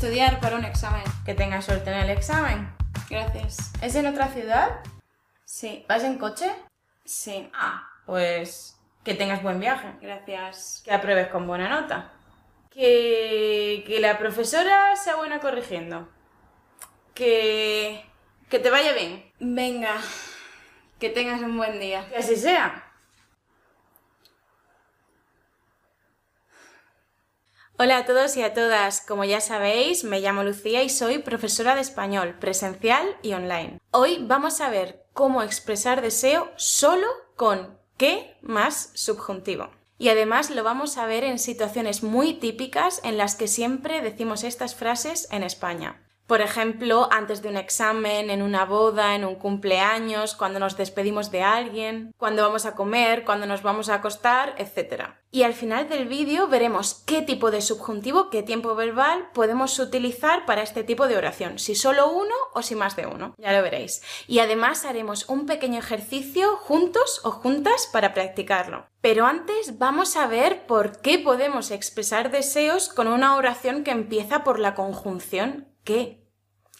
Estudiar para un examen. Que tengas suerte en el examen. Gracias. ¿Es en otra ciudad? Sí. ¿Vas en coche? Sí. Ah, pues que tengas buen viaje. Gracias. Que apruebes con buena nota. Que, que la profesora sea buena corrigiendo. Que, que te vaya bien. Venga. Que tengas un buen día. Que así sea. Hola a todos y a todas. Como ya sabéis, me llamo Lucía y soy profesora de español presencial y online. Hoy vamos a ver cómo expresar deseo solo con qué más subjuntivo. Y además lo vamos a ver en situaciones muy típicas en las que siempre decimos estas frases en España. Por ejemplo, antes de un examen, en una boda, en un cumpleaños, cuando nos despedimos de alguien, cuando vamos a comer, cuando nos vamos a acostar, etc. Y al final del vídeo veremos qué tipo de subjuntivo, qué tiempo verbal podemos utilizar para este tipo de oración, si solo uno o si más de uno, ya lo veréis. Y además haremos un pequeño ejercicio juntos o juntas para practicarlo. Pero antes vamos a ver por qué podemos expresar deseos con una oración que empieza por la conjunción que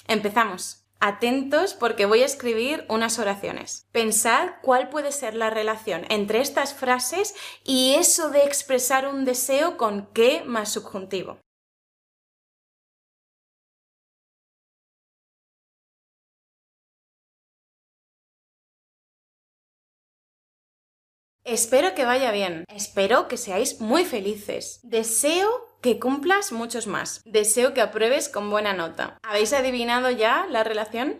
Empezamos. Atentos porque voy a escribir unas oraciones. Pensad cuál puede ser la relación entre estas frases y eso de expresar un deseo con qué más subjuntivo. Espero que vaya bien. Espero que seáis muy felices. Deseo que cumplas muchos más. Deseo que apruebes con buena nota. ¿Habéis adivinado ya la relación?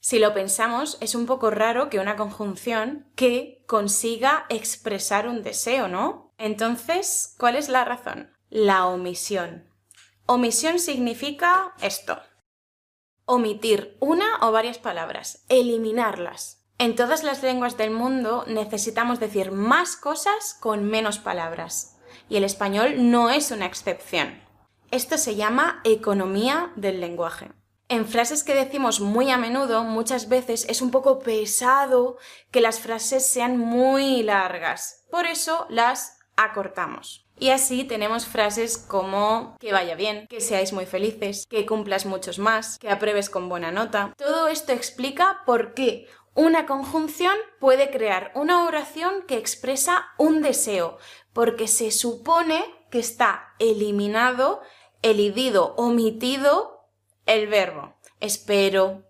Si lo pensamos, es un poco raro que una conjunción que consiga expresar un deseo, ¿no? Entonces, ¿cuál es la razón? La omisión. Omisión significa esto. Omitir una o varias palabras, eliminarlas. En todas las lenguas del mundo necesitamos decir más cosas con menos palabras y el español no es una excepción. Esto se llama economía del lenguaje. En frases que decimos muy a menudo, muchas veces es un poco pesado que las frases sean muy largas. Por eso las acortamos. Y así tenemos frases como que vaya bien, que seáis muy felices, que cumplas muchos más, que apruebes con buena nota. Todo esto explica por qué una conjunción puede crear una oración que expresa un deseo, porque se supone que está eliminado, elidido, omitido el verbo. Espero,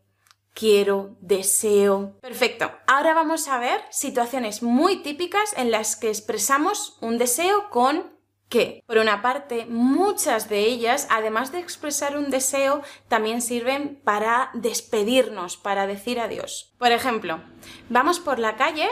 quiero, deseo. Perfecto. Ahora vamos a ver situaciones muy típicas en las que expresamos un deseo con que, por una parte, muchas de ellas, además de expresar un deseo, también sirven para despedirnos, para decir adiós. Por ejemplo, vamos por la calle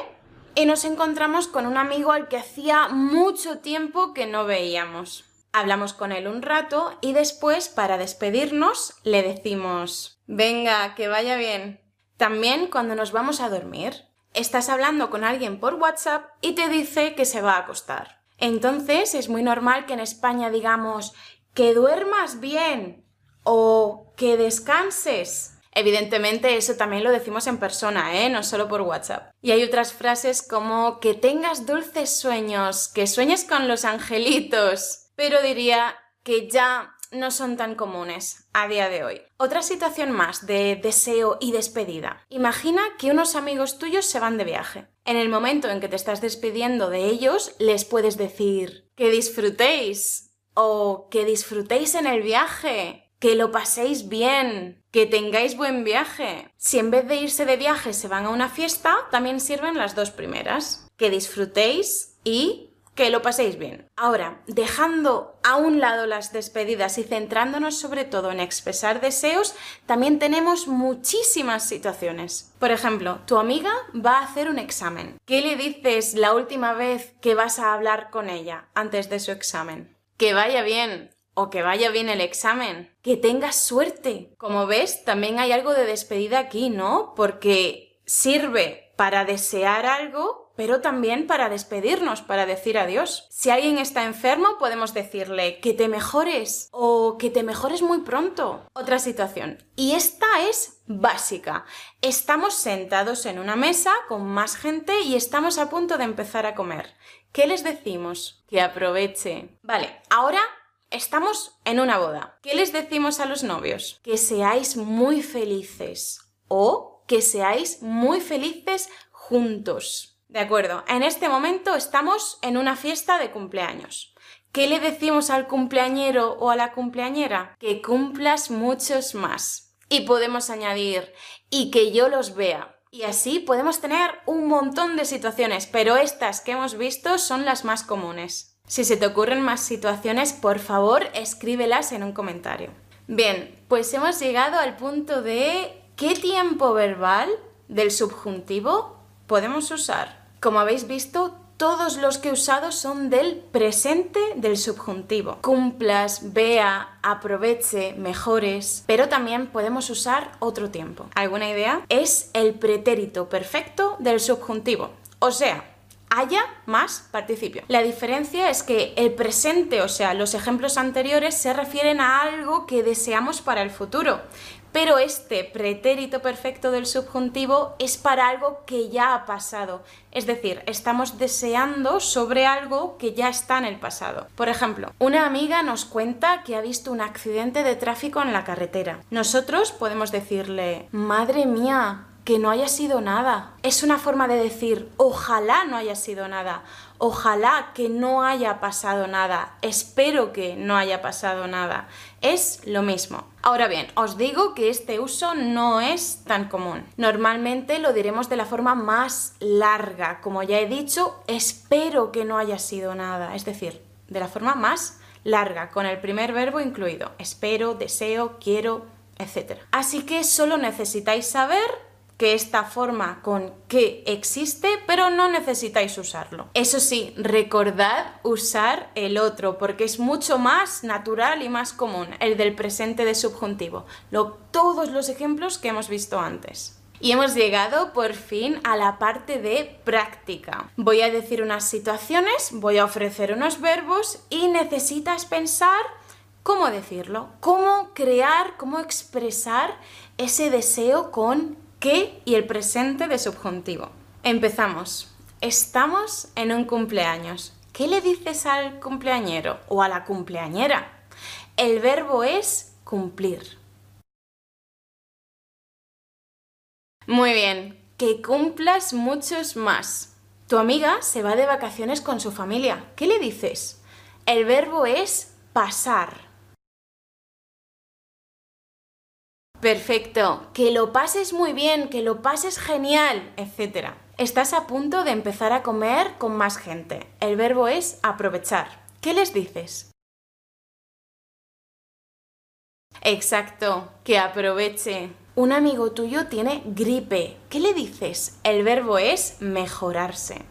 y nos encontramos con un amigo al que hacía mucho tiempo que no veíamos. Hablamos con él un rato y después, para despedirnos, le decimos, venga, que vaya bien. También cuando nos vamos a dormir, estás hablando con alguien por WhatsApp y te dice que se va a acostar. Entonces es muy normal que en España digamos que duermas bien o que descanses. Evidentemente eso también lo decimos en persona, ¿eh? no solo por WhatsApp. Y hay otras frases como que tengas dulces sueños, que sueñes con los angelitos. Pero diría que ya no son tan comunes a día de hoy. Otra situación más de deseo y despedida. Imagina que unos amigos tuyos se van de viaje. En el momento en que te estás despidiendo de ellos, les puedes decir que disfrutéis o que disfrutéis en el viaje, que lo paséis bien, que tengáis buen viaje. Si en vez de irse de viaje se van a una fiesta, también sirven las dos primeras. Que disfrutéis y que lo paséis bien. Ahora, dejando a un lado las despedidas y centrándonos sobre todo en expresar deseos, también tenemos muchísimas situaciones. Por ejemplo, tu amiga va a hacer un examen. ¿Qué le dices la última vez que vas a hablar con ella antes de su examen? Que vaya bien, o que vaya bien el examen, que tengas suerte. Como ves, también hay algo de despedida aquí, ¿no? Porque sirve para desear algo pero también para despedirnos, para decir adiós. Si alguien está enfermo, podemos decirle que te mejores o que te mejores muy pronto. Otra situación. Y esta es básica. Estamos sentados en una mesa con más gente y estamos a punto de empezar a comer. ¿Qué les decimos? Que aproveche. Vale, ahora estamos en una boda. ¿Qué les decimos a los novios? Que seáis muy felices o que seáis muy felices juntos. De acuerdo, en este momento estamos en una fiesta de cumpleaños. ¿Qué le decimos al cumpleañero o a la cumpleañera? Que cumplas muchos más. Y podemos añadir, y que yo los vea. Y así podemos tener un montón de situaciones, pero estas que hemos visto son las más comunes. Si se te ocurren más situaciones, por favor, escríbelas en un comentario. Bien, pues hemos llegado al punto de qué tiempo verbal del subjuntivo podemos usar. Como habéis visto, todos los que he usado son del presente del subjuntivo. Cumplas, vea, aproveche, mejores, pero también podemos usar otro tiempo. ¿Alguna idea? Es el pretérito perfecto del subjuntivo. O sea, haya más participio. La diferencia es que el presente, o sea, los ejemplos anteriores, se refieren a algo que deseamos para el futuro, pero este pretérito perfecto del subjuntivo es para algo que ya ha pasado. Es decir, estamos deseando sobre algo que ya está en el pasado. Por ejemplo, una amiga nos cuenta que ha visto un accidente de tráfico en la carretera. Nosotros podemos decirle, madre mía, que no haya sido nada. Es una forma de decir, ojalá no haya sido nada, ojalá que no haya pasado nada, espero que no haya pasado nada. Es lo mismo. Ahora bien, os digo que este uso no es tan común. Normalmente lo diremos de la forma más larga. Como ya he dicho, espero que no haya sido nada. Es decir, de la forma más larga, con el primer verbo incluido. Espero, deseo, quiero, etc. Así que solo necesitáis saber que esta forma con que existe, pero no necesitáis usarlo. Eso sí, recordad usar el otro, porque es mucho más natural y más común, el del presente de subjuntivo. todos los ejemplos que hemos visto antes. Y hemos llegado por fin a la parte de práctica. Voy a decir unas situaciones, voy a ofrecer unos verbos y necesitas pensar cómo decirlo, cómo crear, cómo expresar ese deseo con qué y el presente de subjuntivo. Empezamos. Estamos en un cumpleaños. ¿Qué le dices al cumpleañero o a la cumpleañera? El verbo es cumplir. Muy bien, que cumplas muchos más. Tu amiga se va de vacaciones con su familia. ¿Qué le dices? El verbo es pasar. Perfecto, que lo pases muy bien, que lo pases genial, etc. Estás a punto de empezar a comer con más gente. El verbo es aprovechar. ¿Qué les dices? Exacto, que aproveche. Un amigo tuyo tiene gripe. ¿Qué le dices? El verbo es mejorarse.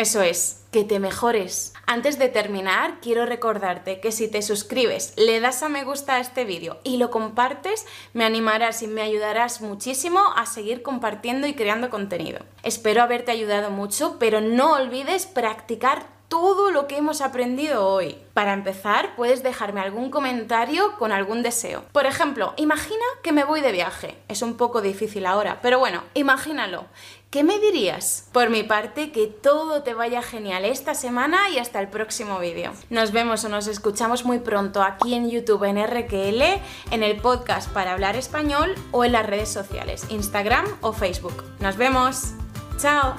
Eso es, que te mejores. Antes de terminar, quiero recordarte que si te suscribes, le das a me gusta a este vídeo y lo compartes, me animarás y me ayudarás muchísimo a seguir compartiendo y creando contenido. Espero haberte ayudado mucho, pero no olvides practicar todo lo que hemos aprendido hoy. Para empezar, puedes dejarme algún comentario con algún deseo. Por ejemplo, imagina que me voy de viaje. Es un poco difícil ahora, pero bueno, imagínalo. ¿Qué me dirías? Por mi parte, que todo te vaya genial esta semana y hasta el próximo vídeo. Nos vemos o nos escuchamos muy pronto aquí en YouTube en RQL, en el podcast para hablar español o en las redes sociales, Instagram o Facebook. Nos vemos. Chao.